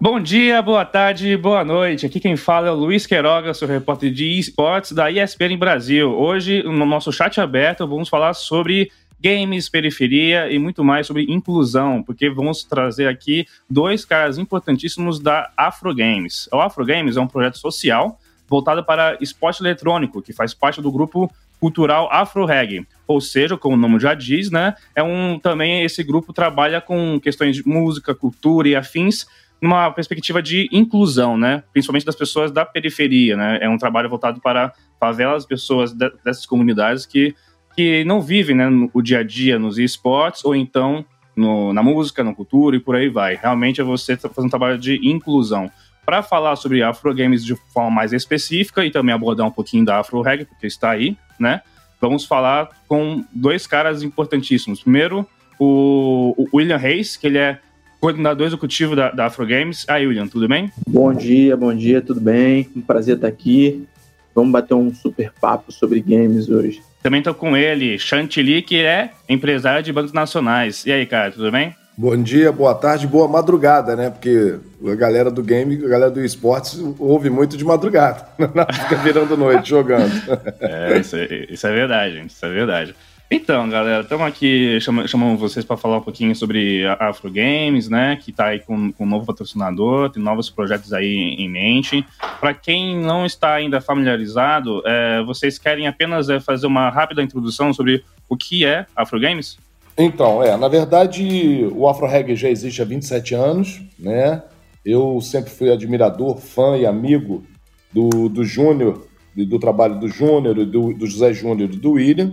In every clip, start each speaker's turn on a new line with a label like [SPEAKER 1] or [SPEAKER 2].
[SPEAKER 1] Bom dia, boa tarde, boa noite. Aqui quem fala é o Luiz Queiroga, sou repórter de esportes da ESPN Brasil. Hoje, no nosso chat aberto, vamos falar sobre games, periferia e muito mais sobre inclusão, porque vamos trazer aqui dois caras importantíssimos da Afro Games. O Afro Games é um projeto social voltado para esporte eletrônico, que faz parte do grupo cultural Afro Reggae. Ou seja, como o nome já diz, né, é um também esse grupo trabalha com questões de música, cultura e afins numa perspectiva de inclusão, né, principalmente das pessoas da periferia, né? É um trabalho voltado para favelas, pessoas dessas comunidades que que não vivem né, o dia a dia nos esportes ou então no, na música, na cultura e por aí vai. Realmente é você fazendo um trabalho de inclusão. Para falar sobre Afro Games de forma mais específica e também abordar um pouquinho da Afro Reggae, porque está aí, né? Vamos falar com dois caras importantíssimos. Primeiro, o, o William Reis, que ele é coordenador executivo da, da Afro Games. Aí, William, tudo bem?
[SPEAKER 2] Bom dia, bom dia, tudo bem? Um prazer estar aqui. Vamos bater um super papo sobre games hoje.
[SPEAKER 1] Também estou com ele, Chantilly, que é empresário de bancos nacionais. E aí, cara, tudo bem?
[SPEAKER 3] Bom dia, boa tarde, boa madrugada, né? Porque a galera do game, a galera do esportes ouve muito de madrugada. Fica virando noite jogando.
[SPEAKER 1] É, isso é, isso é verdade, gente. Isso é verdade. Então, galera, estamos aqui chamando vocês para falar um pouquinho sobre Afro Games, né? Que está aí com, com um novo patrocinador, tem novos projetos aí em mente. Para quem não está ainda familiarizado, é, vocês querem apenas é, fazer uma rápida introdução sobre o que é Afro Games?
[SPEAKER 3] Então, é, na verdade, o Afro Reggae já existe há 27 anos, né? Eu sempre fui admirador, fã e amigo do, do Júnior, do trabalho do Júnior, do, do José Júnior e do William.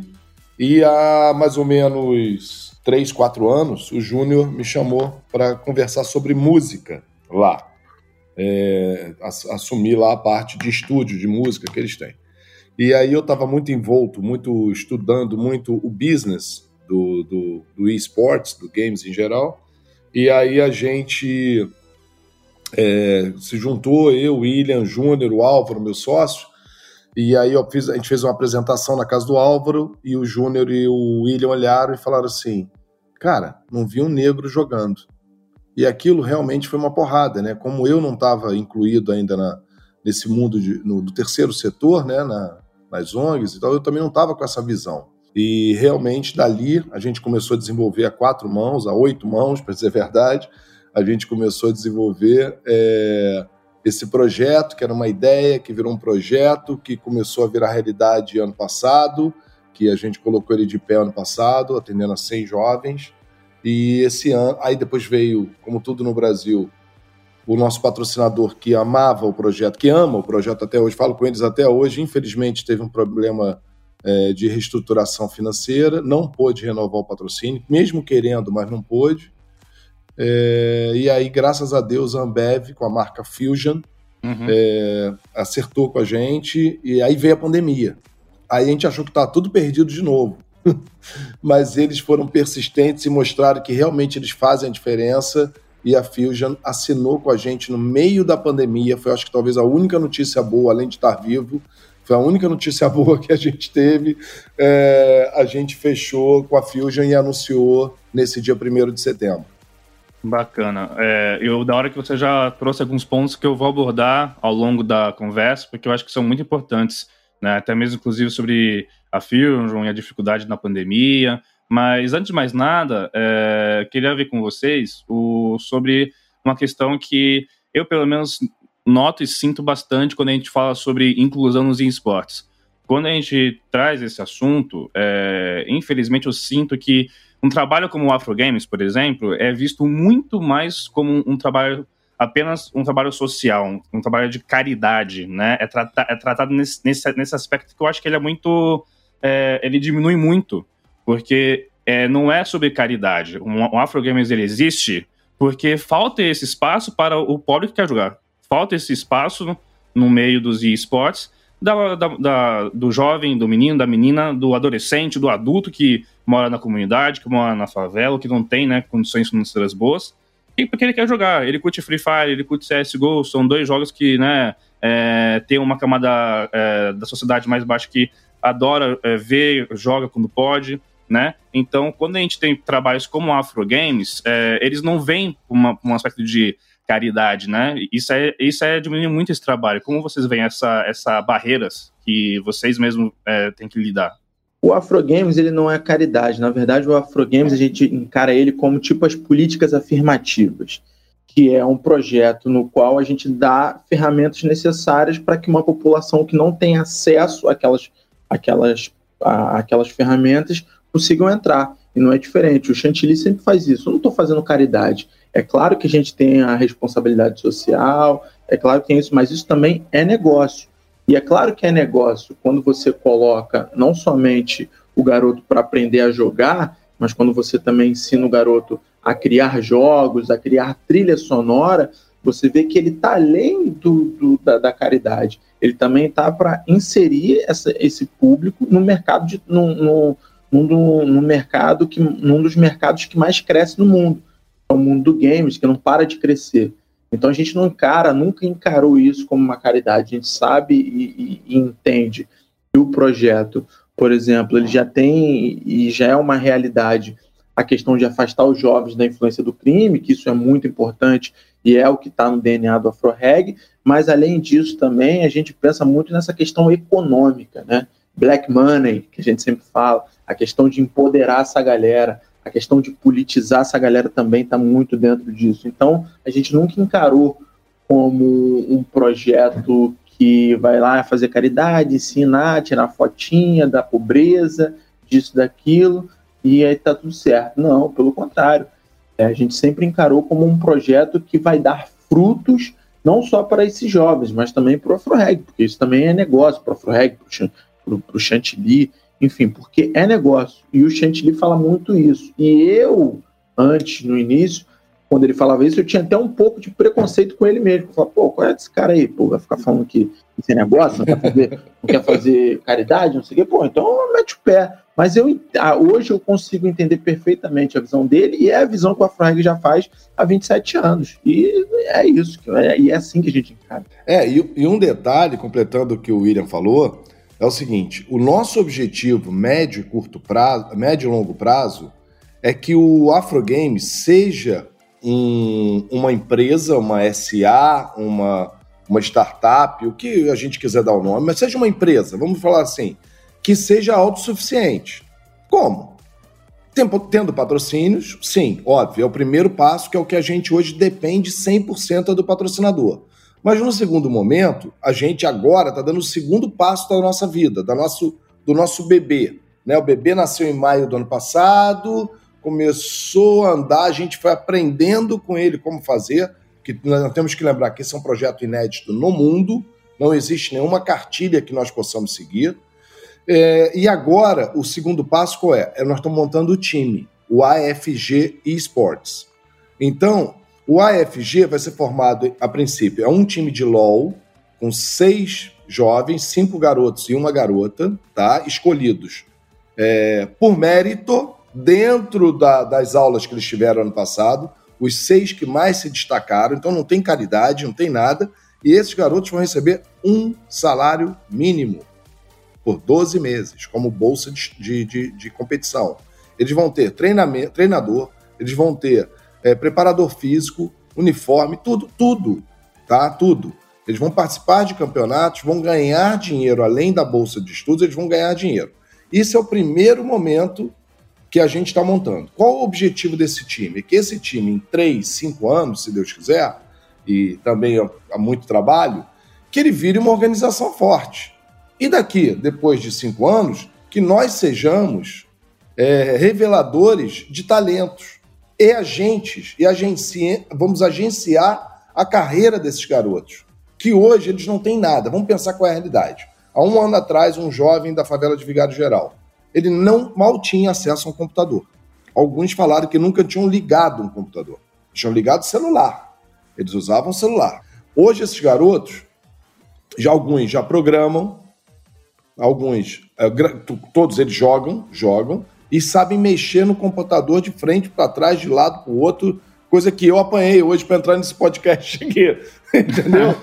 [SPEAKER 3] E há mais ou menos três, quatro anos, o Júnior me chamou para conversar sobre música lá. É, assumir lá a parte de estúdio de música que eles têm. E aí eu estava muito envolto, muito estudando muito o business do, do, do esportes, do games em geral. E aí a gente é, se juntou, eu, William, Júnior, o Álvaro, meu sócio, e aí fiz, a gente fez uma apresentação na casa do Álvaro e o Júnior e o William olharam e falaram assim: Cara, não vi um negro jogando. E aquilo realmente foi uma porrada, né? Como eu não estava incluído ainda na, nesse mundo de, no, do terceiro setor, né? Na, nas ONGs e tal, eu também não estava com essa visão. E realmente dali a gente começou a desenvolver a quatro mãos, a oito mãos, para dizer a verdade. A gente começou a desenvolver é, esse projeto, que era uma ideia, que virou um projeto, que começou a virar realidade ano passado, que a gente colocou ele de pé ano passado, atendendo a 100 jovens. E esse ano, aí depois veio, como tudo no Brasil, o nosso patrocinador que amava o projeto, que ama o projeto até hoje, falo com eles até hoje, infelizmente teve um problema é, de reestruturação financeira, não pôde renovar o patrocínio, mesmo querendo, mas não pôde. É, e aí, graças a Deus, a Ambev, com a marca Fusion, uhum. é, acertou com a gente, e aí veio a pandemia. Aí a gente achou que estava tudo perdido de novo. Mas eles foram persistentes e mostraram que realmente eles fazem a diferença. E a Fusion assinou com a gente no meio da pandemia. Foi, acho que, talvez a única notícia boa, além de estar vivo. Foi a única notícia boa que a gente teve. É, a gente fechou com a Fusion e anunciou nesse dia 1 de setembro.
[SPEAKER 1] Bacana. É, eu, da hora que você já trouxe alguns pontos que eu vou abordar ao longo da conversa, porque eu acho que são muito importantes, né? até mesmo, inclusive, sobre a Fusion e a dificuldade na pandemia. Mas, antes de mais nada, é, queria ver com vocês o, sobre uma questão que eu, pelo menos, noto e sinto bastante quando a gente fala sobre inclusão nos esportes. Quando a gente traz esse assunto, é, infelizmente eu sinto que um trabalho como o Afro Games, por exemplo, é visto muito mais como um, um trabalho apenas um trabalho social, um, um, trabalho de caridade, né? É, trata, é tratado nesse, nesse, nesse aspecto que eu acho que ele é muito, é, ele diminui muito, porque é, não é sobre caridade. O, o Afro Games ele existe porque falta esse espaço para o pobre que quer jogar. Falta esse espaço no meio dos esportes da, da, da, do jovem, do menino, da menina, do adolescente, do adulto que mora na comunidade, que mora na favela, que não tem né, condições financeiras boas, e porque ele quer jogar. Ele curte Free Fire, ele curte CSGO, são dois jogos que né, é, tem uma camada é, da sociedade mais baixa que adora é, ver, joga quando pode. Né? Então, quando a gente tem trabalhos como Afro Games, é, eles não vêm com um aspecto de caridade, né? Isso é, isso é diminuir muito esse trabalho. Como vocês veem essa, essa barreiras que vocês mesmos é, têm que lidar?
[SPEAKER 2] O Afrogames ele não é caridade. Na verdade, o Afrogames a gente encara ele como tipo as políticas afirmativas, que é um projeto no qual a gente dá ferramentas necessárias para que uma população que não tem acesso àquelas, àquelas, àquelas ferramentas consigam entrar. E não é diferente. O Chantilly sempre faz isso. Eu não estou fazendo caridade. É claro que a gente tem a responsabilidade social, é claro que tem isso, mas isso também é negócio. E é claro que é negócio quando você coloca não somente o garoto para aprender a jogar, mas quando você também ensina o garoto a criar jogos, a criar trilha sonora, você vê que ele está além do, do da, da, caridade. Ele também está para inserir essa, esse público no mercado de, no, no, no, mercado que num dos mercados que mais cresce no mundo, é o mundo do games, que não para de crescer. Então a gente não encara, nunca encarou isso como uma caridade. A gente sabe e, e, e entende que o projeto, por exemplo, ele já tem e já é uma realidade a questão de afastar os jovens da influência do crime, que isso é muito importante e é o que está no DNA do AfroReg, mas além disso também a gente pensa muito nessa questão econômica, né? Black money, que a gente sempre fala, a questão de empoderar essa galera, a questão de politizar essa galera também está muito dentro disso. Então, a gente nunca encarou como um projeto que vai lá fazer caridade, ensinar, tirar fotinha da pobreza, disso, daquilo, e aí tá tudo certo. Não, pelo contrário. É, a gente sempre encarou como um projeto que vai dar frutos não só para esses jovens, mas também para o AfroReg, porque isso também é negócio para o AfroReg, para o Chantilly, enfim, porque é negócio. E o Chantilly fala muito isso. E eu, antes, no início, quando ele falava isso, eu tinha até um pouco de preconceito com ele mesmo. Eu falava, pô, qual é esse cara aí? Pô, vai ficar falando que isso é negócio, não quer fazer, não quer fazer caridade, não sei o quê. Pô, então mete o pé. Mas eu, ah, hoje eu consigo entender perfeitamente a visão dele e é a visão que o Afrag já faz há 27 anos. E é isso, é, e é assim que a gente encara.
[SPEAKER 3] É, e, e um detalhe, completando o que o William falou, é o seguinte: o nosso objetivo médio e curto prazo, médio e longo prazo, é que o Afrogames seja um, uma empresa, uma SA, uma, uma startup, o que a gente quiser dar o nome, mas seja uma empresa, vamos falar assim, que seja autossuficiente. Como? Tendo patrocínios, sim, óbvio, é o primeiro passo, que é o que a gente hoje depende 100% do patrocinador. Mas no segundo momento, a gente agora está dando o segundo passo da nossa vida, da nosso, do nosso bebê. Né? O bebê nasceu em maio do ano passado, começou a andar, a gente foi aprendendo com ele como fazer, que nós temos que lembrar que esse é um projeto inédito no mundo, não existe nenhuma cartilha que nós possamos seguir. É, e agora, o segundo passo qual é? é? Nós estamos montando o time, o AFG Esports. Então, o AFG vai ser formado, a princípio, é um time de LOL, com seis jovens, cinco garotos e uma garota, tá? Escolhidos é, por mérito, dentro da, das aulas que eles tiveram ano passado, os seis que mais se destacaram, então não tem caridade, não tem nada, e esses garotos vão receber um salário mínimo por 12 meses, como bolsa de, de, de competição. Eles vão ter treinamento, treinador, eles vão ter é, preparador físico, uniforme, tudo, tudo, tá? Tudo. Eles vão participar de campeonatos, vão ganhar dinheiro, além da bolsa de estudos, eles vão ganhar dinheiro. Isso é o primeiro momento que a gente está montando. Qual o objetivo desse time? Que esse time, em três, cinco anos, se Deus quiser, e também há muito trabalho, que ele vire uma organização forte. E daqui, depois de cinco anos, que nós sejamos é, reveladores de talentos e agentes, e agenci... vamos agenciar a carreira desses garotos, que hoje eles não têm nada. Vamos pensar qual é a realidade. Há um ano atrás, um jovem da favela de Vigário Geral, ele não mal tinha acesso a um computador. Alguns falaram que nunca tinham ligado um computador. Tinham ligado celular. Eles usavam celular. Hoje, esses garotos, já alguns já programam, alguns, é, todos eles jogam, jogam, e sabem mexer no computador de frente para trás, de lado para o outro, coisa que eu apanhei hoje para entrar nesse podcast aqui, entendeu?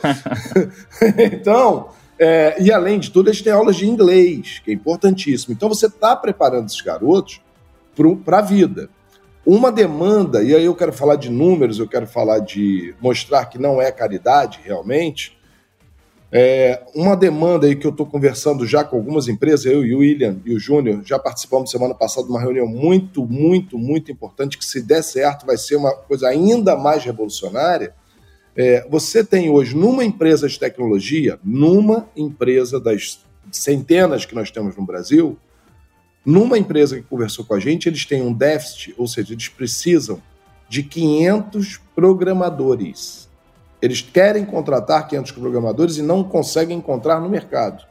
[SPEAKER 3] então, é, e além de tudo, eles têm aulas de inglês, que é importantíssimo. Então você está preparando esses garotos para a vida. uma demanda, e aí eu quero falar de números, eu quero falar de mostrar que não é caridade realmente. É, uma demanda aí que eu estou conversando já com algumas empresas, eu e o William e o Júnior já participamos semana passada de uma reunião muito, muito, muito importante, que se der certo vai ser uma coisa ainda mais revolucionária. É, você tem hoje numa empresa de tecnologia, numa empresa das centenas que nós temos no Brasil, numa empresa que conversou com a gente, eles têm um déficit, ou seja, eles precisam de 500 programadores. Eles querem contratar 500 programadores e não conseguem encontrar no mercado.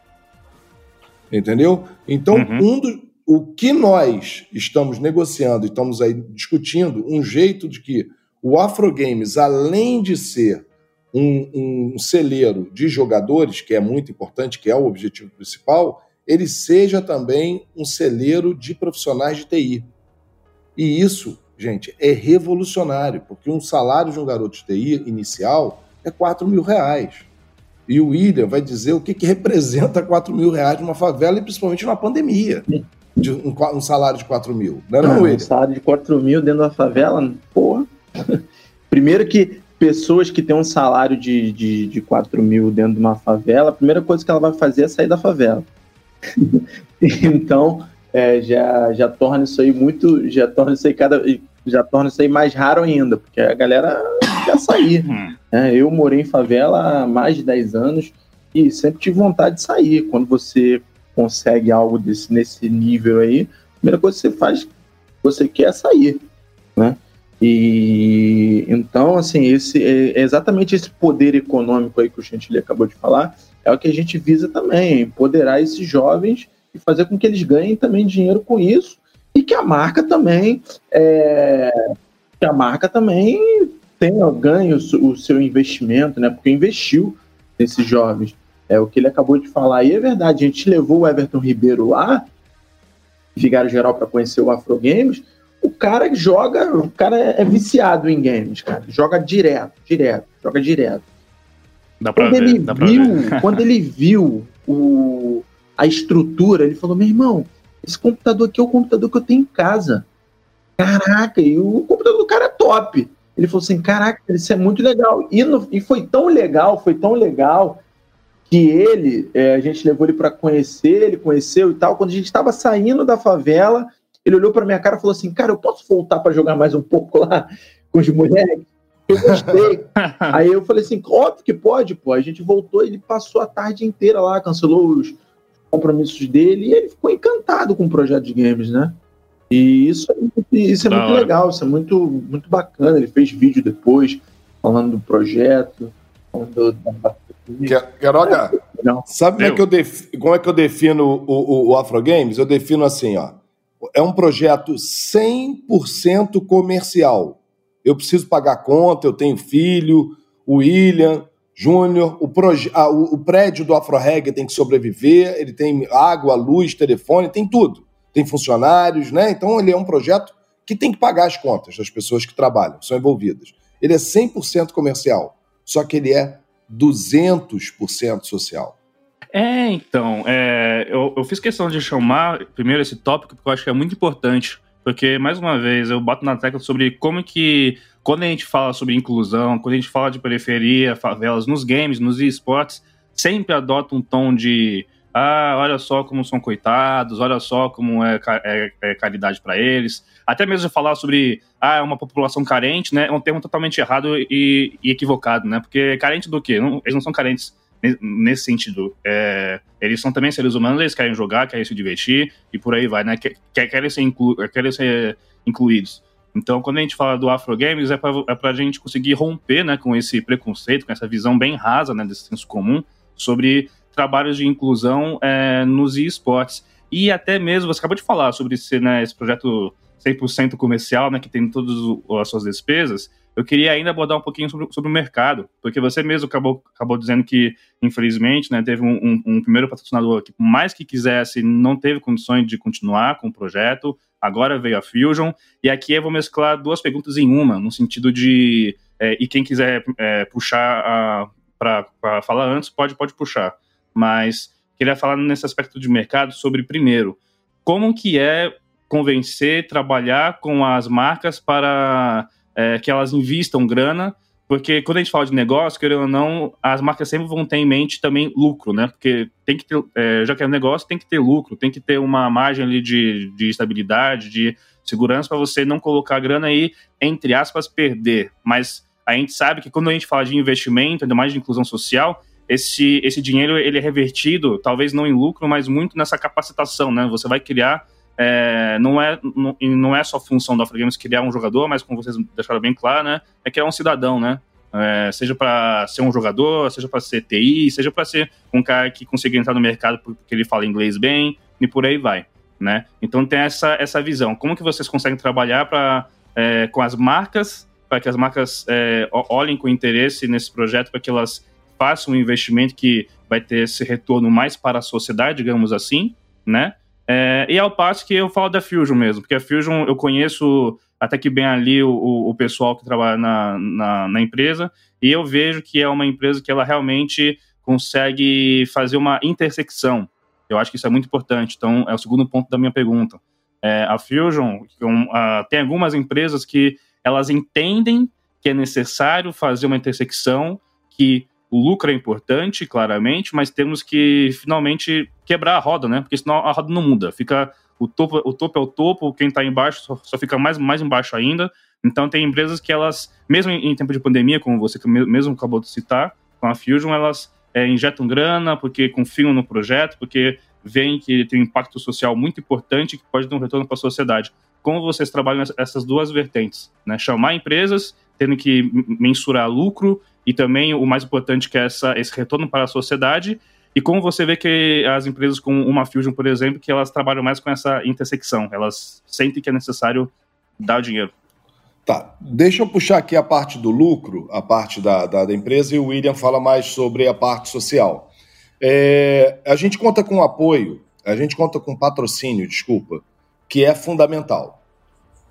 [SPEAKER 3] Entendeu? Então, uhum. um do, o que nós estamos negociando e estamos aí discutindo, um jeito de que o Afro Games, além de ser um, um celeiro de jogadores, que é muito importante, que é o objetivo principal, ele seja também um celeiro de profissionais de TI. E isso, gente, é revolucionário, porque um salário de um garoto de TI inicial é 4 mil reais. E o William vai dizer o que, que representa 4 mil reais numa favela e principalmente numa pandemia. De um, um salário de 4 mil. Não é, não, William? Um
[SPEAKER 2] salário de 4 mil dentro da favela, porra. Primeiro que pessoas que têm um salário de, de, de 4 mil dentro de uma favela, a primeira coisa que ela vai fazer é sair da favela. então, é, já, já torna isso aí muito, já torna isso aí cada, já torna isso aí mais raro ainda, porque a galera quer sair. Hum. Né? Eu morei em favela há mais de 10 anos e sempre tive vontade de sair. Quando você consegue algo desse, nesse nível aí, a primeira coisa que você faz, você quer sair, né? E então, assim, esse é exatamente esse poder econômico aí que o Chantilly acabou de falar, é o que a gente visa também, empoderar esses jovens e fazer com que eles ganhem também dinheiro com isso e que a marca também é, que a marca também tenha ganhe o, o, seu investimento, né? Porque investiu nesses jovens. É o que ele acabou de falar. E é verdade, a gente levou o Everton Ribeiro lá, Vigário Geral, para conhecer o Afro Games. O cara joga, o cara é viciado em games, cara. Joga direto, direto, joga direto. Dá pra quando ver, ele dá viu, quando ele viu o, a estrutura, ele falou: meu irmão, esse computador aqui é o computador que eu tenho em casa. Caraca, e o computador do cara é top. Ele falou assim: caraca, isso é muito legal. E, no, e foi tão legal, foi tão legal que ele, é, a gente levou ele para conhecer, ele conheceu e tal. Quando a gente estava saindo da favela, ele olhou para minha cara e falou assim: Cara, eu posso voltar para jogar mais um pouco lá com os moleques? Eu gostei. Aí eu falei assim, óbvio que pode, pô. A gente voltou, ele passou a tarde inteira lá, cancelou os compromissos dele e ele ficou encantado com o projeto de games, né? E isso é muito, isso é muito legal, isso é muito, muito bacana. Ele fez vídeo depois falando do projeto, falando
[SPEAKER 3] da sabe como é, que eu def... como é que eu defino o, o, o Afro Games? Eu defino assim, ó. É um projeto 100% comercial eu preciso pagar conta, eu tenho filho, o William, Júnior, o, ah, o, o, prédio do AfroReg tem que sobreviver, ele tem água, luz, telefone, tem tudo. Tem funcionários, né? Então ele é um projeto que tem que pagar as contas das pessoas que trabalham, são envolvidas. Ele é 100% comercial, só que ele é 200% social.
[SPEAKER 1] É, então, é, eu, eu, fiz questão de chamar primeiro esse tópico porque eu acho que é muito importante porque, mais uma vez, eu boto na tecla sobre como que, quando a gente fala sobre inclusão, quando a gente fala de periferia, favelas, nos games, nos esportes, sempre adota um tom de ah, olha só como são coitados, olha só como é, é, é caridade para eles. Até mesmo falar sobre ah, é uma população carente, né? É um termo totalmente errado e, e equivocado, né? Porque carente do quê? Não, eles não são carentes nesse sentido. É, eles são também seres humanos, eles querem jogar, querem se divertir e por aí vai, né? Querem ser, querem ser incluídos. Então, quando a gente fala do Afro Games, é para é a gente conseguir romper né, com esse preconceito, com essa visão bem rasa né, desse senso comum sobre trabalhos de inclusão é, nos esportes. E até mesmo, você acabou de falar sobre esse, né, esse projeto 100% comercial, né, que tem todas as suas despesas, eu queria ainda abordar um pouquinho sobre, sobre o mercado, porque você mesmo acabou, acabou dizendo que, infelizmente, né, teve um, um, um, primeiro patrocinador que, por mais que quisesse, não teve condições de continuar com o projeto, agora veio a Fusion, e aqui eu vou mesclar duas perguntas em uma, no sentido de, é, e quem quiser é, puxar para falar antes, pode, pode puxar, mas queria falar nesse aspecto de mercado sobre, primeiro, como que é convencer, trabalhar com as marcas para é, que elas invistam grana, porque quando a gente fala de negócio, querendo ou não, as marcas sempre vão ter em mente também lucro, né? Porque tem que ter, é, já que é um negócio, tem que ter lucro, tem que ter uma margem ali de, de estabilidade, de segurança para você não colocar grana aí, entre aspas, perder. Mas a gente sabe que quando a gente fala de investimento, ainda mais de inclusão social, esse, esse dinheiro ele é revertido, talvez não em lucro, mas muito nessa capacitação, né? Você vai criar é, não, é, não, não é só função da Afrogames criar um jogador, mas como vocês deixaram bem claro, né, é criar um cidadão, né? É, seja para ser um jogador, seja para ser TI, seja para ser um cara que consiga entrar no mercado porque ele fala inglês bem e por aí vai, né? Então tem essa, essa visão. Como que vocês conseguem trabalhar para é, com as marcas, para que as marcas é, olhem com interesse nesse projeto, para que elas façam um investimento que vai ter esse retorno mais para a sociedade, digamos assim, né? É, e ao passo que eu falo da Fusion mesmo, porque a Fusion eu conheço até que bem ali o, o pessoal que trabalha na, na, na, empresa, e eu vejo que é uma empresa que ela realmente consegue fazer uma intersecção. Eu acho que isso é muito importante. Então, é o segundo ponto da minha pergunta. É, a Fusion um, tem algumas empresas que elas entendem que é necessário fazer uma intersecção que o lucro é importante, claramente, mas temos que finalmente quebrar a roda, né? Porque senão a roda não muda. Fica o topo, o topo é o topo, quem está embaixo só, só, fica mais, mais embaixo ainda. Então tem empresas que elas, mesmo em, em tempo de pandemia, como você mesmo acabou de citar, com a Fusion, elas é, injetam grana porque confiam no projeto, porque veem que tem um impacto social muito importante que pode dar um retorno para a sociedade. Como vocês trabalham essas duas vertentes? Né? Chamar empresas, tendo que mensurar lucro e também o mais importante que é essa, esse retorno para a sociedade. E como você vê que as empresas com uma Fusion, por exemplo, que elas trabalham mais com essa intersecção, elas sentem que é necessário dar dinheiro.
[SPEAKER 3] Tá, deixa eu puxar aqui a parte do lucro, a parte da, da, da empresa, e o William fala mais sobre a parte social. É, a gente conta com apoio, a gente conta com patrocínio, desculpa, que é fundamental.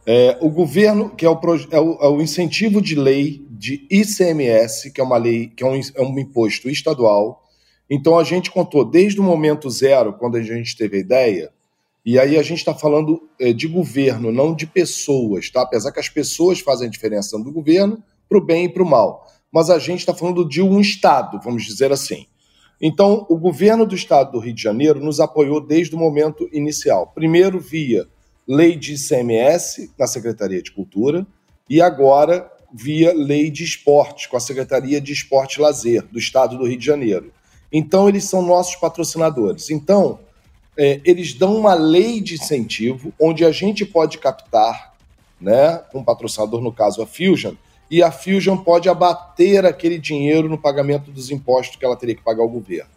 [SPEAKER 3] É, o governo, que é o, é, o, é o, incentivo de lei de ICMS, que é uma lei, que é um, é um imposto estadual. Então a gente contou desde o momento zero, quando a gente teve a ideia, e aí a gente está falando é, de governo, não de pessoas, tá? Apesar que as pessoas fazem a diferença do governo para o bem e para o mal. Mas a gente está falando de um Estado, vamos dizer assim. Então, o governo do Estado do Rio de Janeiro nos apoiou desde o momento inicial. Primeiro via lei de ICMS na Secretaria de Cultura e agora via lei de esportes com a Secretaria de Esporte e Lazer do Estado do Rio de Janeiro. Então, eles são nossos patrocinadores. Então, é, eles dão uma lei de incentivo onde a gente pode captar, né, um patrocinador, no caso a Fusion, e a Fusion pode abater aquele dinheiro no pagamento dos impostos que ela teria que pagar ao governo.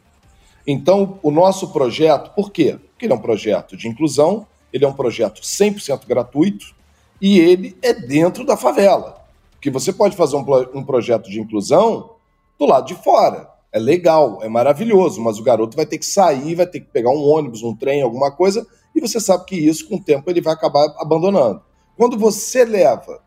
[SPEAKER 3] Então, o nosso projeto, por quê? Porque ele é um projeto de inclusão, ele é um projeto 100% gratuito e ele é dentro da favela. Que você pode fazer um, um projeto de inclusão do lado de fora. É legal, é maravilhoso, mas o garoto vai ter que sair, vai ter que pegar um ônibus, um trem, alguma coisa, e você sabe que isso, com o tempo, ele vai acabar abandonando. Quando você leva,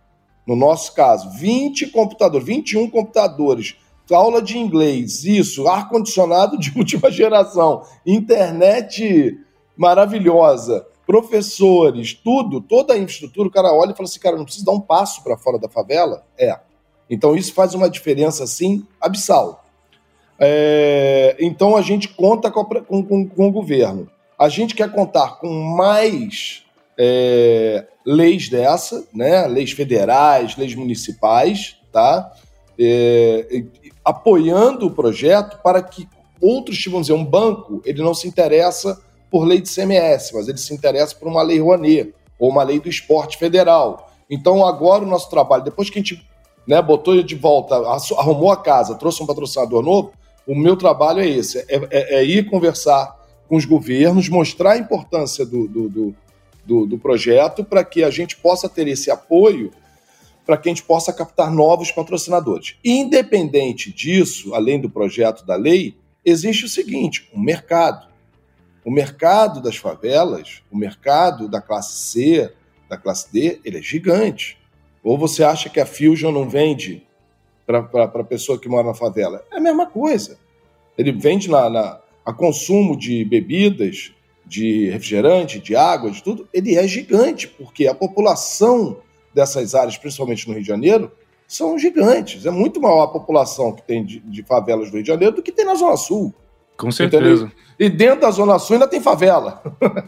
[SPEAKER 3] no nosso caso, 20 computadores, 21 computadores, aula de inglês, isso, ar-condicionado de última geração, internet maravilhosa, professores, tudo, toda a infraestrutura, o cara olha e fala assim, cara, não precisa dar um passo para fora da favela? É. Então isso faz uma diferença, assim, abissal. É, então a gente conta com, com, com, com, o governo. A gente quer contar com mais é, leis dessa, né? Leis federais, leis municipais, tá? É, apoiando o projeto para que outros, vamos dizer, um banco, ele não se interessa por lei de CMS, mas ele se interessa por uma lei Rouanet ou uma lei do esporte federal. Então, agora o nosso trabalho, depois que a gente né, botou de volta, arrumou a casa, trouxe um patrocinador novo, o meu trabalho é esse: é, é, é ir conversar com os governos, mostrar a importância do, do, do, do, do projeto para que a gente possa ter esse apoio para que a gente possa captar novos patrocinadores. Independente disso, além do projeto da lei, existe o seguinte: um mercado. O mercado das favelas, o mercado da classe C, da classe D, ele é gigante. Ou você acha que a Fusion não vende para a pessoa que mora na favela? É a mesma coisa. Ele vende na, na a consumo de bebidas, de refrigerante, de água, de tudo, ele é gigante, porque a população dessas áreas, principalmente no Rio de Janeiro, são gigantes. É muito maior a população que tem de, de favelas do Rio de Janeiro do que tem na Zona Sul.
[SPEAKER 1] Com certeza. Entendeu?
[SPEAKER 3] E dentro da Zona Sul ainda tem favela.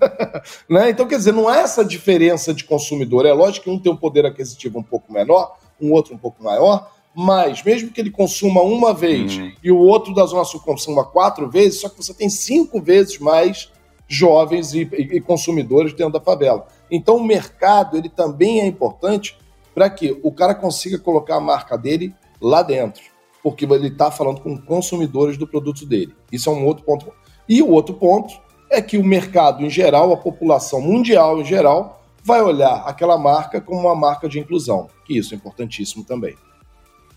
[SPEAKER 3] né? Então, quer dizer, não há essa diferença de consumidor. É lógico que um tem um poder aquisitivo um pouco menor, um outro um pouco maior, mas mesmo que ele consuma uma vez hum. e o outro da Zona Sul consuma quatro vezes, só que você tem cinco vezes mais jovens e, e, e consumidores dentro da favela. Então, o mercado ele também é importante para que o cara consiga colocar a marca dele lá dentro, porque ele está falando com consumidores do produto dele. Isso é um outro ponto. E o outro ponto é que o mercado em geral, a população mundial em geral, vai olhar aquela marca como uma marca de inclusão, que isso é importantíssimo também.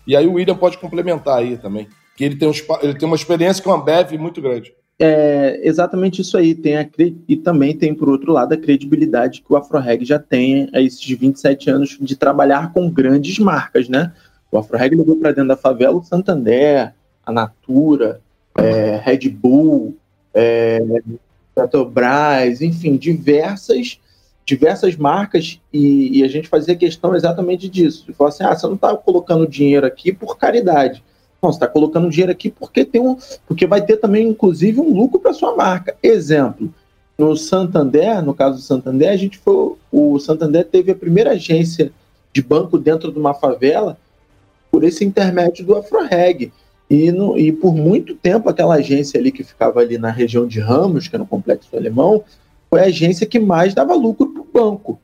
[SPEAKER 3] E aí o William pode complementar aí também, que ele tem, um, ele tem uma experiência com a Ambev muito grande.
[SPEAKER 2] É exatamente isso aí. Tem a, e também tem, por outro lado, a credibilidade que o AfroReg já tem a esses 27 anos de trabalhar com grandes marcas, né? O AfroReg levou para dentro da favela o Santander, a Natura, é, Red Bull, é, Petrobras, enfim, diversas diversas marcas e, e, a gente fazia questão exatamente disso. De falar assim, ah, você não está colocando dinheiro aqui por caridade. Não, você está colocando dinheiro aqui porque tem um, porque vai ter também, inclusive, um lucro para sua marca. Exemplo, no Santander, no caso do Santander, a gente foi, o Santander teve a primeira agência de banco dentro de uma favela por esse intermédio do AfroReg. E, no, e por muito tempo aquela agência ali que ficava ali na região de Ramos, que é no complexo alemão, foi a agência que mais dava lucro para o banco.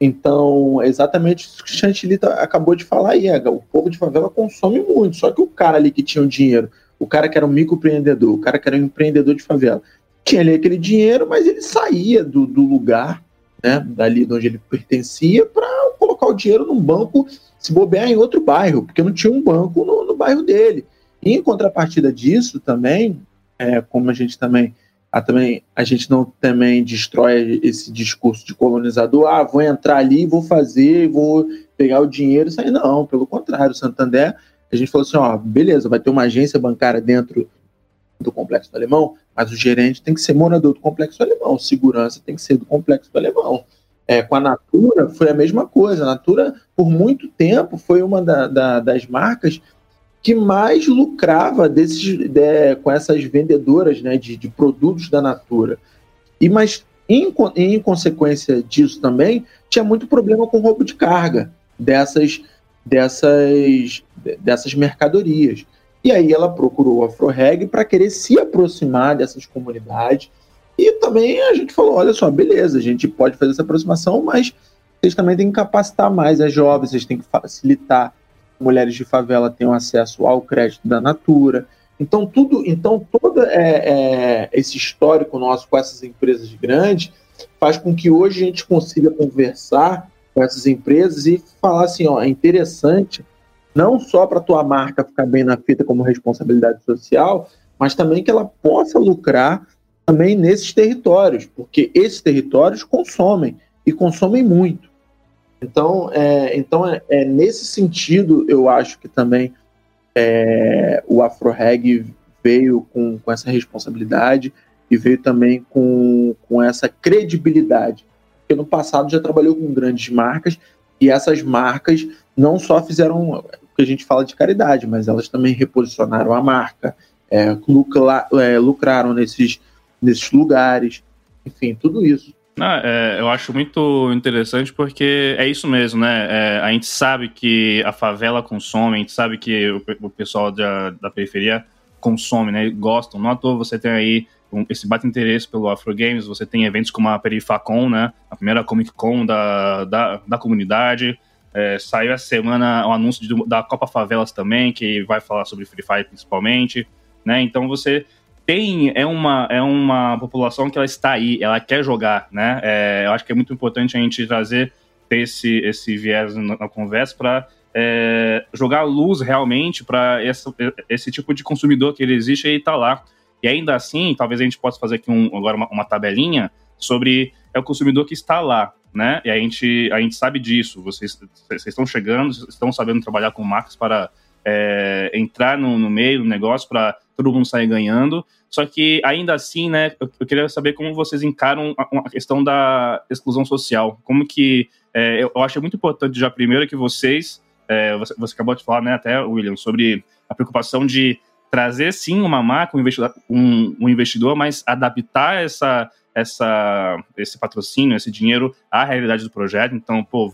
[SPEAKER 2] Então, é exatamente isso que o Chantilly tá, acabou de falar aí, o povo de favela consome muito, só que o cara ali que tinha o dinheiro, o cara que era um microempreendedor, o cara que era um empreendedor de favela, tinha ali aquele dinheiro, mas ele saía do, do lugar, né, dali de onde ele pertencia, para colocar o dinheiro num banco, se bobear em outro bairro, porque não tinha um banco no, no bairro dele. E em contrapartida disso também, é, como a gente também a, também, a gente não também destrói esse discurso de colonizador, ah, vou entrar ali, vou fazer, vou pegar o dinheiro e sair. Não, pelo contrário, Santander, a gente falou assim, ó, beleza, vai ter uma agência bancária dentro do Complexo do Alemão, mas o gerente tem que ser morador do Complexo do Alemão, segurança tem que ser do Complexo do Alemão. É, com a Natura foi a mesma coisa. A Natura, por muito tempo, foi uma da, da, das marcas que mais lucrava desses, de, com essas vendedoras né, de, de, produtos da Natura. E mas em, em consequência disso também tinha muito problema com roubo de carga dessas dessas dessas mercadorias. E aí ela procurou a Afroreg para querer se aproximar dessas comunidades. E também a gente falou, olha só, beleza, a gente pode fazer essa aproximação, mas vocês também têm que capacitar mais as jovens, vocês têm que facilitar mulheres de favela tenham acesso ao crédito da Natura. Então, tudo, então todo é, é, esse histórico nosso com essas empresas grandes faz com que hoje a gente consiga conversar com essas empresas e falar assim, ó, é interessante não só para a tua marca ficar bem na fita como responsabilidade social, mas também que ela possa lucrar também nesses territórios, porque esses territórios consomem e consomem muito. Então, é, então é, é, nesse sentido, eu acho que também é, o AfroReg veio com, com essa responsabilidade e veio também com, com essa credibilidade. Porque no passado já trabalhou com grandes marcas e essas marcas não só fizeram o que a gente fala de caridade, mas elas também reposicionaram a marca, é, é, lucraram nesses, nesses lugares, enfim, tudo isso.
[SPEAKER 1] Ah, é, eu acho muito interessante porque é isso mesmo, né? É, a gente sabe que a favela consome, a gente sabe que o, o pessoal da, da periferia consome, né? Gostam. Não à toa você tem aí um, esse bate interesse pelo Afro Games, você tem eventos como a Perifacon, né? A primeira Comic Con da, da, da comunidade. É, saiu essa semana o um anúncio de, da Copa Favelas também, que vai falar sobre Free Fire principalmente, né? Então você tem é uma, é uma população que ela está aí, ela quer jogar, né? É, eu acho que é muito importante a gente trazer esse, esse viés na, na conversa para é, jogar luz realmente para esse tipo de consumidor que ele existe e está lá. E ainda assim, talvez a gente possa fazer aqui um, agora uma, uma, tabelinha sobre é o consumidor que está lá, né? E a gente, a gente sabe disso. Vocês, vocês estão chegando, estão sabendo trabalhar com marcas para é, entrar no, no meio do negócio, para todo mundo sai ganhando. Só que ainda assim, né, eu, eu queria saber como vocês encaram a, a, questão da exclusão social. Como que é, eu, eu acho muito importante já primeiro que vocês, é, você, você, acabou de falar, né, até William, sobre a preocupação de trazer sim uma marca, um investidor, um, um investidor mas adaptar essa essa, esse patrocínio, esse dinheiro à realidade do projeto. Então, pô,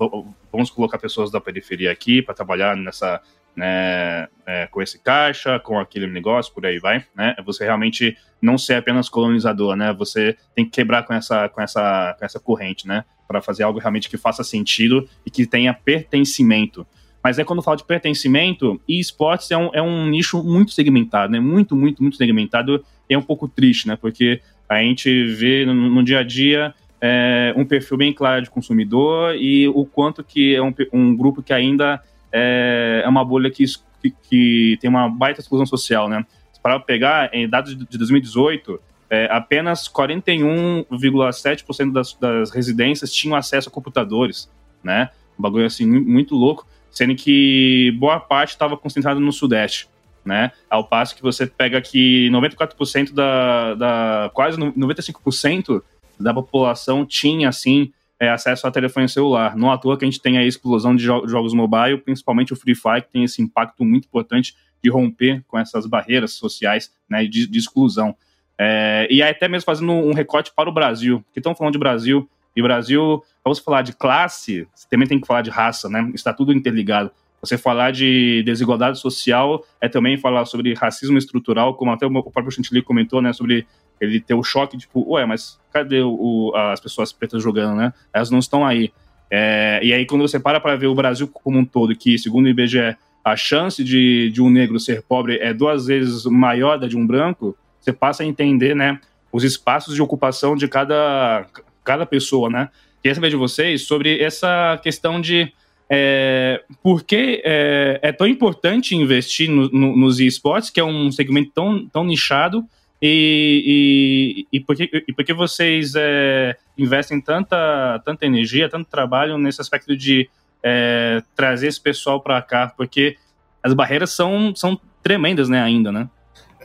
[SPEAKER 1] vamos colocar pessoas da periferia aqui para trabalhar nessa, né, é, com esse caixa, com aquele negócio, por aí vai, né? Você realmente não ser apenas colonizador, né? Você tem que quebrar com essa, com essa, com essa corrente, né? Para fazer algo realmente que faça sentido e que tenha pertencimento. Mas é quando falo de pertencimento, e esportes é um, é um nicho muito segmentado, né? Muito, muito, muito segmentado. E é um pouco triste, né? Porque a gente vê no, no dia a dia é, um perfil bem claro de consumidor e o quanto que é um, um grupo que ainda é, é uma bolha que, que, que, tem uma baita exclusão social, né? Para pegar, em dados de 2018, é, apenas 41,7% das, das residências tinham acesso a computadores, né? Um bagulho assim muito louco, sendo que boa parte estava concentrada no Sudeste né? Ao passo que você pega que 94% da, da quase 95% da população tinha assim é, acesso a telefone celular. Não à toa que a gente tem a explosão de jo jogos mobile, principalmente o Free Fire, que tem esse impacto muito importante de romper com essas barreiras sociais né, de, de exclusão. É, e até mesmo fazendo um recorte para o Brasil, que estão falando de Brasil, e Brasil, vamos falar de classe, você também tem que falar de raça, né? Está tudo interligado. Você falar de desigualdade social é também falar sobre racismo estrutural, como até o próprio Chantilly comentou, né, sobre ele ter o choque, tipo, ué, mas cadê o, as pessoas pretas jogando, né? Elas não estão aí. É, e aí, quando você para para ver o Brasil como um todo, que, segundo o IBGE, a chance de, de um negro ser pobre é duas vezes maior da de um branco, você passa a entender, né, os espaços de ocupação de cada, cada pessoa, né? Queria saber de vocês sobre essa questão de é, por que é, é, tão importante investir no, no, nos esportes, que é um segmento tão, tão nichado, e, e, e, por, que, e por que vocês é, investem tanta, tanta energia, tanto trabalho nesse aspecto de é, trazer esse pessoal para cá? Porque as barreiras são, são tremendas né, ainda, né?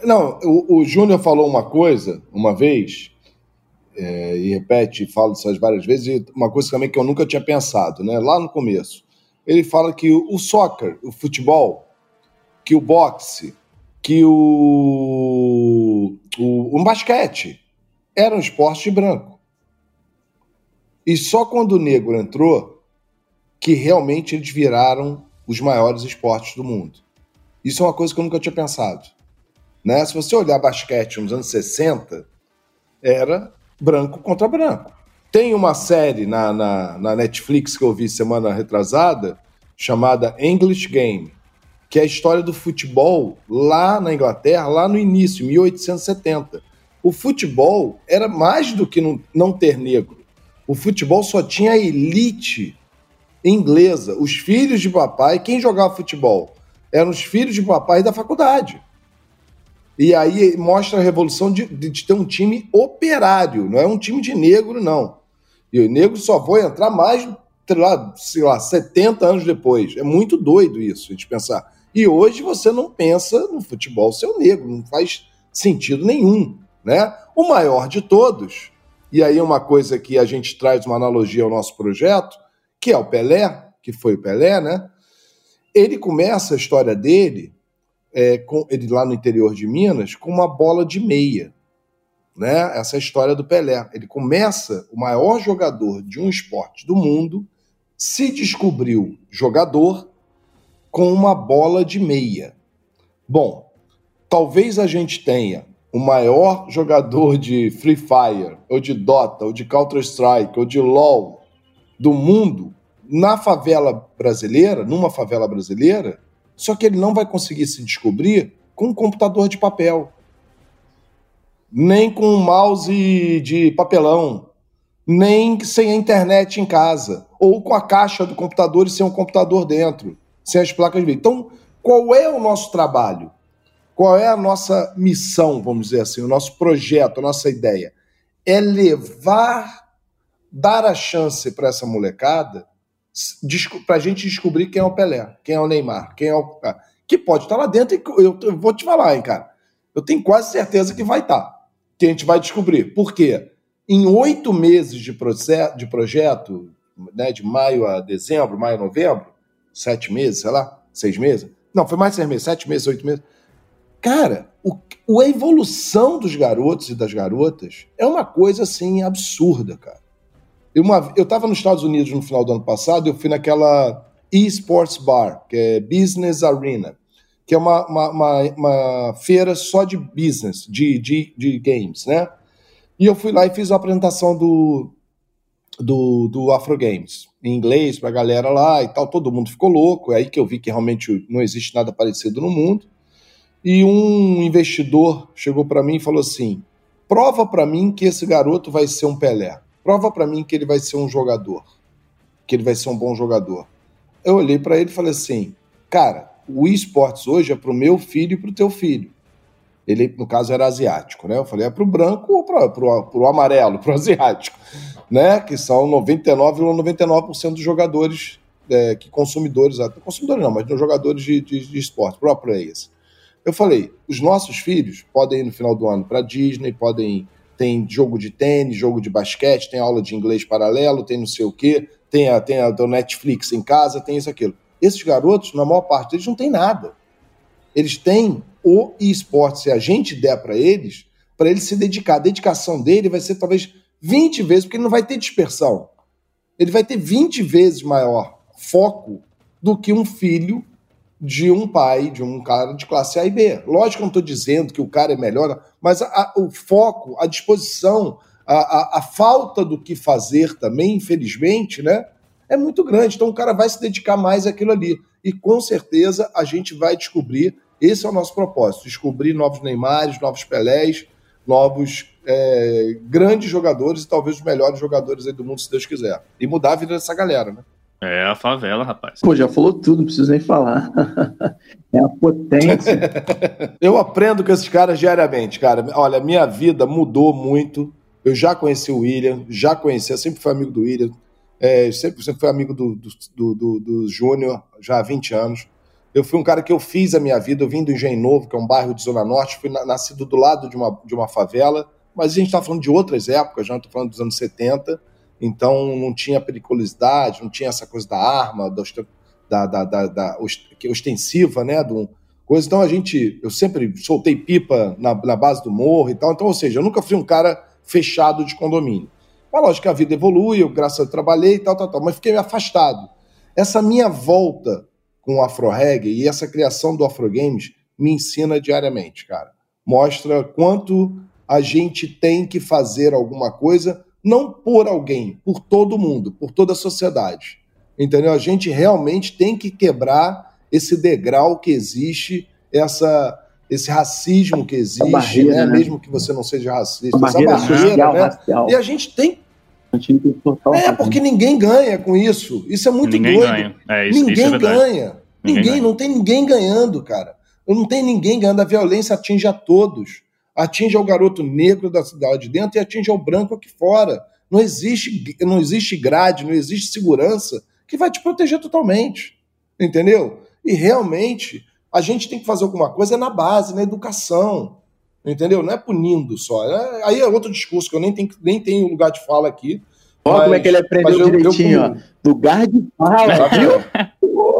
[SPEAKER 3] Não, o, o Júnior falou uma coisa uma vez, é, e repete, fala isso várias vezes, e uma coisa também que eu nunca tinha pensado, né? Lá no começo ele fala que o, soccer, o futebol, que o boxe, que o, o, o basquete eram esportes de branco. E só quando o negro entrou que realmente eles viraram os maiores esportes do mundo. Isso é uma coisa que eu nunca tinha pensado. Né? Se você olhar basquete nos anos 60, era branco contra branco. Tem uma série na, na, na, Netflix que eu vi semana retrasada, chamada English Game, que é a história do futebol lá na Inglaterra, lá no início, 1870. O futebol era mais do que não, ter negro. O futebol só tinha a elite inglesa, os filhos de papai. Quem jogava futebol? Eram os filhos de papai da faculdade. E aí mostra a revolução de, de, ter um time operário, não é um time de negro, não. E o negro só vai entrar mais, lá, sei lá, 70 anos depois. É muito doido isso, a gente pensar. E hoje você não pensa no futebol ser negro, não faz sentido nenhum, né? O maior de todos, e aí uma coisa que a gente traz uma analogia ao nosso projeto, que é o Pelé, que foi o Pelé, né? Ele começa a história dele, é, com, ele lá no interior de Minas, com uma bola de meia né, essa história do Pelé. Ele começa o maior jogador de um esporte do mundo, se descobriu jogador com uma bola de meia. Bom, talvez a gente tenha o maior jogador de Free Fire, ou de Dota, ou de Counter-Strike, ou de LoL do mundo na favela brasileira, numa favela brasileira, só que ele não vai conseguir se descobrir com um computador de papel nem com um mouse de papelão, nem sem a internet em casa, ou com a caixa do computador e sem um computador dentro, sem as placas de vídeo. Então, qual é o nosso trabalho? Qual é a nossa missão, vamos dizer assim, o nosso projeto, a nossa ideia? É levar, dar a chance para essa molecada, para a gente descobrir quem é o Pelé, quem é o Neymar, quem é o. Que pode estar lá dentro, e eu vou te falar, hein, cara Eu tenho quase certeza que vai estar. Tá, que a gente vai descobrir. Por quê? Em oito meses de, processo, de projeto, né, de maio a dezembro, maio a novembro, sete meses, sei lá, seis meses. Não, foi mais seis meses, sete meses, oito meses. Cara, o, a evolução dos garotos e das garotas é uma coisa assim absurda, cara. Eu, uma, eu tava nos Estados Unidos no final do ano passado, eu fui naquela eSports Bar, que é Business Arena, que é uma, uma, uma, uma feira só de business, de, de, de games, né? E eu fui lá e fiz a apresentação do, do, do Afro Games, em inglês, pra galera lá e tal. Todo mundo ficou louco. É aí que eu vi que realmente não existe nada parecido no mundo. E um investidor chegou para mim e falou assim: prova para mim que esse garoto vai ser um Pelé. Prova para mim que ele vai ser um jogador. Que ele vai ser um bom jogador. Eu olhei para ele e falei assim: cara, o esportes hoje é pro meu filho e pro teu filho. Ele, no caso, era asiático, né? Eu falei, é pro branco ou pro, pro amarelo, pro asiático, né? Que são 99,99% ,99 dos jogadores, é, que consumidores, consumidores não, mas dos jogadores de, de, de esporte, pro players. Eu falei, os nossos filhos podem ir no final do ano para Disney, podem tem jogo de tênis, jogo de basquete, tem aula de inglês paralelo, tem não sei o quê, tem a, tem a do Netflix em casa, tem isso aquilo. Esses garotos, na maior parte deles, não tem nada. Eles têm o esporte, se a gente der para eles, para ele se dedicar. A dedicação dele vai ser talvez 20 vezes, porque ele não vai ter dispersão. Ele vai ter 20 vezes maior foco do que um filho de um pai, de um cara de classe A e B. Lógico que eu não estou dizendo que o cara é melhor, mas a, a, o foco, a disposição, a, a, falta do que fazer também, infelizmente, né, é muito grande. Então o cara vai se dedicar mais àquilo ali. E com certeza a gente vai descobrir, esse é o nosso propósito, descobrir novos Neymares, novos Pelés, novos é, grandes jogadores e talvez os melhores jogadores do mundo, se Deus quiser. E mudar a vida dessa galera, né?
[SPEAKER 1] É a favela, rapaz.
[SPEAKER 2] Pô, já falou tudo, não preciso nem falar. é a potência.
[SPEAKER 3] eu aprendo com esses caras diariamente, cara. Olha, minha vida mudou muito. Eu já conheci o William, já conheci, eu sempre fui amigo do William, é, sempre, sempre fui amigo do, do, do, do Júnior, já há 20 anos. Eu fui um cara que eu fiz a minha vida, eu vim do Engenho Novo, que é um bairro de Zona Norte, fui nascido do lado de uma, de uma favela, mas a gente está falando de outras épocas, já estou falando dos anos 70 então não tinha periculosidade, não tinha essa coisa da arma, da, da, da, da ostensiva, né? Do, coisa. Então a gente, eu sempre soltei pipa na, na, base do morro e tal. Então, ou seja, eu nunca fui um cara fechado de condomínio. Mas lógico que a vida evolui, eu, graças a Deus, trabalhei e tal, tal, tal, mas fiquei afastado. Essa minha volta com o Afro Reggae e essa criação do Afro Games me ensina diariamente, cara. Mostra quanto a gente tem que fazer alguma coisa não por alguém, por todo mundo, por toda a sociedade. Entendeu? A gente realmente tem que quebrar esse degrau que existe, essa, esse racismo que existe, barreira, né? né? mesmo que você não seja racista,
[SPEAKER 2] essa barreira, social, né?
[SPEAKER 3] Racial. E a gente tem é, porque ninguém ganha com isso. Isso é muito ninguém doido. Ganha. É, isso, ninguém isso é ganha. Ninguém, ninguém ganha. não tem ninguém ganhando, cara. Não tem ninguém ganhando. A violência atinge a todos atinge ao garoto negro da cidade de dentro e atinge ao branco aqui fora. Não existe, não existe grade, não existe segurança que vai te proteger totalmente. Entendeu? E realmente a gente tem que fazer alguma coisa na base, na educação. Entendeu? Não é punindo só. É, aí é outro discurso que eu nem tenho, nem tenho lugar de fala aqui.
[SPEAKER 2] Olha como é que ele aprendeu eu, direitinho, eu, eu, ó. Lugar de fala, viu?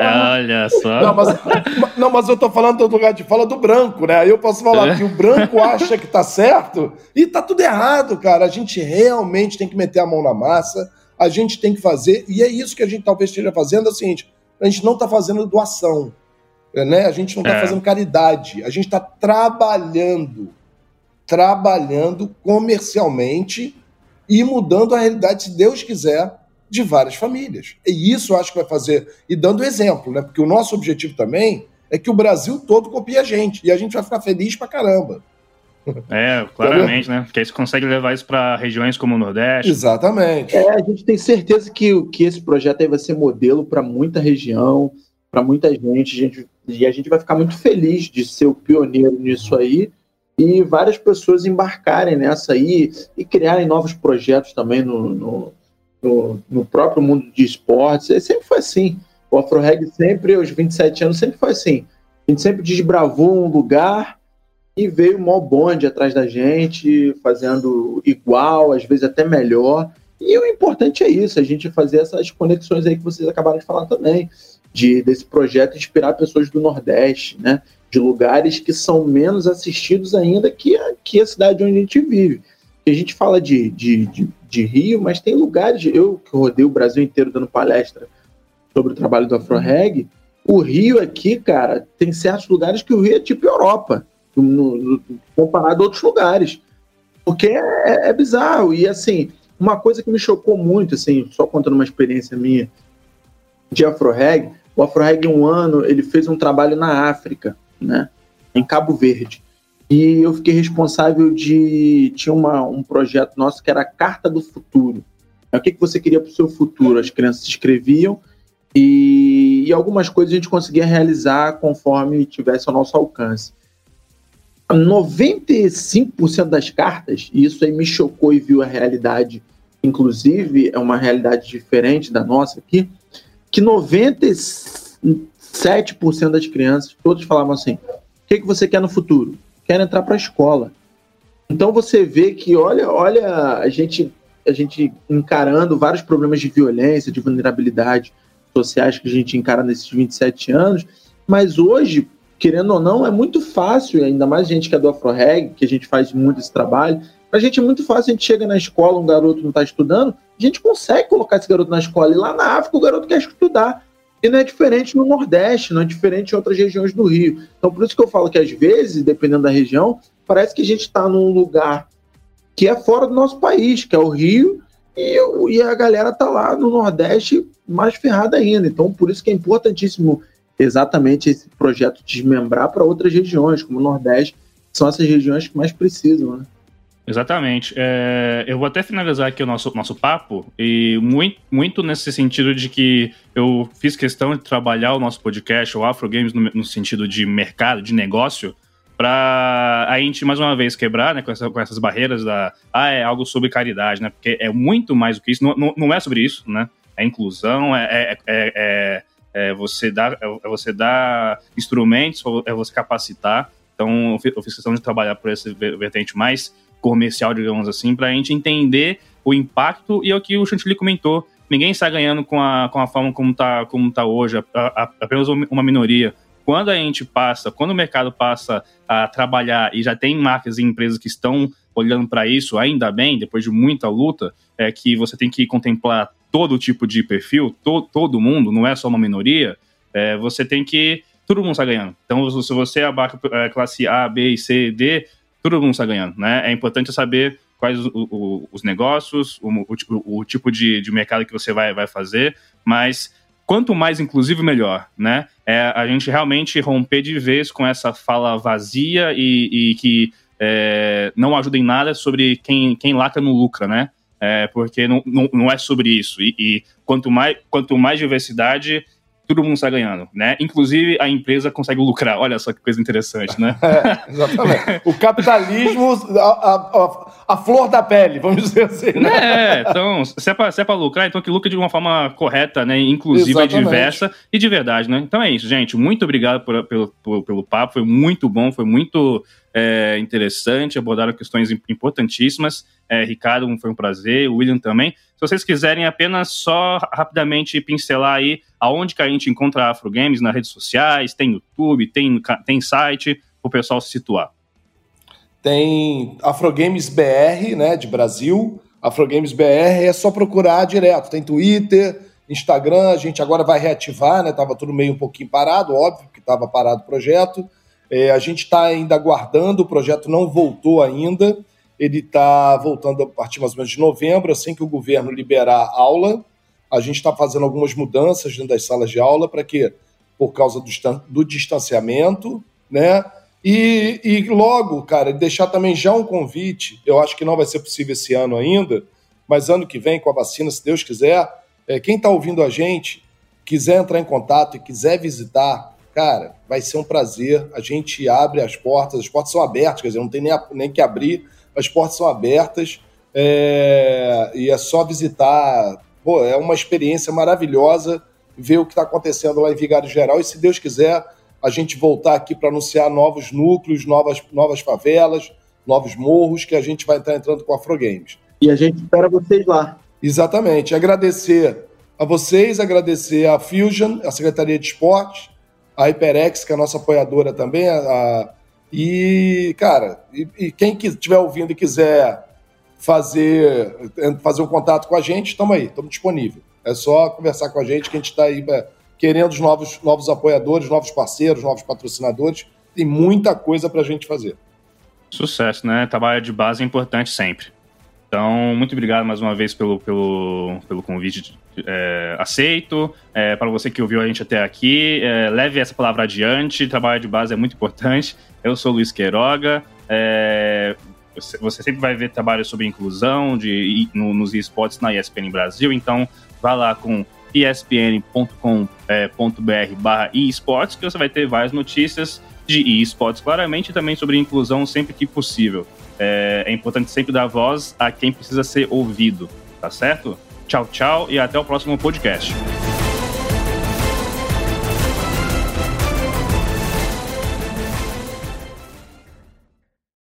[SPEAKER 1] Olha só.
[SPEAKER 3] Não mas, não, mas eu tô falando do lugar de fala do branco, né? Aí eu posso falar é. que o branco acha que tá certo e tá tudo errado, cara. A gente realmente tem que meter a mão na massa, a gente tem que fazer, e é isso que a gente talvez esteja fazendo, é o seguinte, a gente não tá fazendo doação, né? A gente não tá é. fazendo caridade, a gente tá trabalhando, trabalhando comercialmente e mudando a realidade, se Deus quiser, de várias famílias. E isso eu acho que vai fazer, e dando exemplo, né? Porque o nosso objetivo também é que o Brasil todo copie a gente, e a gente vai ficar feliz pra caramba.
[SPEAKER 1] É, claramente, né? Porque aí você consegue levar isso para regiões como o Nordeste.
[SPEAKER 3] Exatamente.
[SPEAKER 2] É, a gente tem certeza que, que esse projeto aí vai ser modelo para muita região, para muita gente, gente, e a gente vai ficar muito feliz de ser o pioneiro nisso aí e várias pessoas embarcarem nessa aí e criarem novos projetos também no, no no, no próprio mundo de esportes. Sempre foi assim. O Afro Reg sempre, aos 27 anos, sempre foi assim. A gente sempre desbravou um lugar e veio o mó bonde atrás da gente, fazendo igual, às vezes até melhor. E o importante é isso, a gente fazer essas conexões aí que vocês acabaram de falar também, de desse projeto inspirar pessoas do Nordeste, né? De lugares que são menos assistidos ainda que a, que a cidade onde a gente vive. a gente fala de, de, de, de Rio, mas tem lugares, eu que rodei o Brasil inteiro dando palestra sobre o trabalho do AfroReg, o Rio aqui, cara, tem certos lugares que o Rio é tipo Europa, no, no, comparado a outros lugares. Porque é, é, bizarro. E assim, uma coisa que me chocou muito, assim, só contando uma experiência minha de AfroReg, o AfroReg, um ano, ele fez um trabalho na África, né? Em Cabo Verde. E eu fiquei responsável de. Tinha uma, um projeto nosso que era a Carta do Futuro. O que, que você queria para o seu futuro? As crianças escreviam e, e algumas coisas a gente conseguia realizar conforme tivesse ao nosso alcance. 95% das cartas, e isso aí me chocou e viu a realidade, inclusive é uma realidade diferente da nossa aqui, que 97% das crianças, todos falavam assim: o que, que você quer no futuro? Quer entrar para a escola. Então você vê que, olha, olha, a gente, a gente encarando vários problemas de violência, de vulnerabilidade, sociais que a gente encara nesses 27 anos, mas hoje, querendo ou não, é muito fácil, ainda mais gente que é do AfroReg, que a gente faz muito esse trabalho, a gente é muito fácil, a gente chega na escola, um garoto não está estudando, a gente consegue colocar esse garoto na escola, e lá na África o garoto quer estudar. E não é diferente no Nordeste, não é diferente em outras regiões do Rio. Então, por isso que eu falo que às vezes, dependendo da região, parece que a gente está num lugar que é fora do nosso país, que é o Rio, e, e a galera tá lá no Nordeste mais ferrada ainda. Então, por isso que é importantíssimo exatamente esse projeto desmembrar para outras regiões, como o Nordeste, que são essas regiões que mais precisam, né?
[SPEAKER 1] Exatamente. É, eu vou até finalizar aqui o nosso, nosso papo, e muito, muito nesse sentido de que eu fiz questão de trabalhar o nosso podcast, o Afro Games, no, no sentido de mercado, de negócio, para a gente, mais uma vez, quebrar né, com, essa, com, essas barreiras da. Ah, é algo sobre caridade, né? Porque é muito mais do que isso. Não, não, não é sobre isso, né? É inclusão, é, é, é, é, é você dar, é você dar instrumentos, é você capacitar. Então, eu fiz questão de trabalhar por esse vertente mais comercial, digamos assim, para a gente entender o impacto e é o que o Chantilly comentou. Ninguém está ganhando com a, com a forma como está como tá hoje, a, a, apenas uma minoria quando a gente passa, quando o mercado passa a trabalhar e já tem marcas e empresas que estão olhando para isso, ainda bem, depois de muita luta, é que você tem que contemplar todo tipo de perfil, to, todo mundo, não é só uma minoria, é, você tem que. Todo mundo está ganhando. Então, se você abarca a classe A, B, C, D, todo mundo está ganhando. Né? É importante saber quais o, o, os negócios, o, o tipo de, de mercado que você vai, vai fazer, mas quanto mais inclusivo, melhor, né? É a gente realmente romper de vez com essa fala vazia e, e que é, não ajuda em nada sobre quem, quem lacra no lucra, né? É, porque não, não, não, é sobre isso. E, e, quanto, mais, quanto mais diversidade, todo mundo está ganhando, né? Inclusive a empresa consegue lucrar. Olha só que coisa interessante, né?
[SPEAKER 3] É, exatamente. o capitalismo, a, a, a, flor da pele, vamos dizer assim.
[SPEAKER 1] Né? É, então, se é para é lucrar, então que lucre de uma forma correta, né? Inclusiva, diversa e de verdade, né? Então é isso, gente. Muito obrigado por, pelo, por, pelo papo, foi muito bom, foi muito é, interessante, abordaram questões importantíssimas. É, Ricardo, foi um prazer, o William também. Se vocês quiserem apenas só rapidamente pincelar aí aonde que a gente encontra Afro Games nas redes sociais, tem YouTube, tem, tem site, o pessoal se situar.
[SPEAKER 3] Tem Afro Games BR, né, de Brasil. Afro Games BR é só procurar direto. Tem Twitter, Instagram, a gente agora vai reativar, né? Tava tudo meio um pouquinho parado, óbvio que estava parado o projeto. É, a gente está ainda aguardando, o projeto não voltou ainda. Ele está voltando a partir mais ou menos de novembro, assim que o governo liberar aula. A gente está fazendo algumas mudanças dentro das salas de aula para que, por causa do, do distanciamento, né? E, e, logo, cara, deixar também já um convite. Eu acho que não vai ser possível esse ano ainda, mas ano que vem, com a vacina, se Deus quiser, é, quem está ouvindo a gente, quiser entrar em contato e quiser visitar cara, vai ser um prazer. A gente abre as portas, as portas são abertas, quer dizer, não tem nem, a, nem que abrir, as portas são abertas é, e é só visitar. Pô, é uma experiência maravilhosa ver o que está acontecendo lá em Vigário Geral e, se Deus quiser, a gente voltar aqui para anunciar novos núcleos, novas, novas favelas, novos morros que a gente vai estar entrando com a Afro Games.
[SPEAKER 2] E a gente espera vocês lá.
[SPEAKER 3] Exatamente. Agradecer a vocês, agradecer a Fusion, a Secretaria de Esportes, a HyperX, que é a nossa apoiadora também, a, a e, cara, e, e quem estiver ouvindo e quiser fazer, fazer um contato com a gente, estamos aí, estamos disponíveis. É só conversar com a gente que a gente está aí é, querendo os novos, novos apoiadores, novos parceiros, novos patrocinadores. Tem muita coisa para a gente fazer.
[SPEAKER 1] Sucesso, né? Trabalho de base é importante sempre. Então, muito obrigado mais uma vez pelo, pelo, pelo convite é, aceito. É, para você que ouviu a gente até aqui, é, leve essa palavra adiante. Trabalho de base é muito importante. Eu sou Luiz Queiroga. É, você sempre vai ver trabalhos sobre inclusão de, no, nos esportes na ESPN Brasil. Então, vá lá com espn.com.br barra esportes que você vai ter várias notícias de esportes, claramente, e também sobre inclusão sempre que possível é, é importante sempre dar voz a quem precisa ser ouvido, tá certo? Tchau, tchau e até o próximo podcast.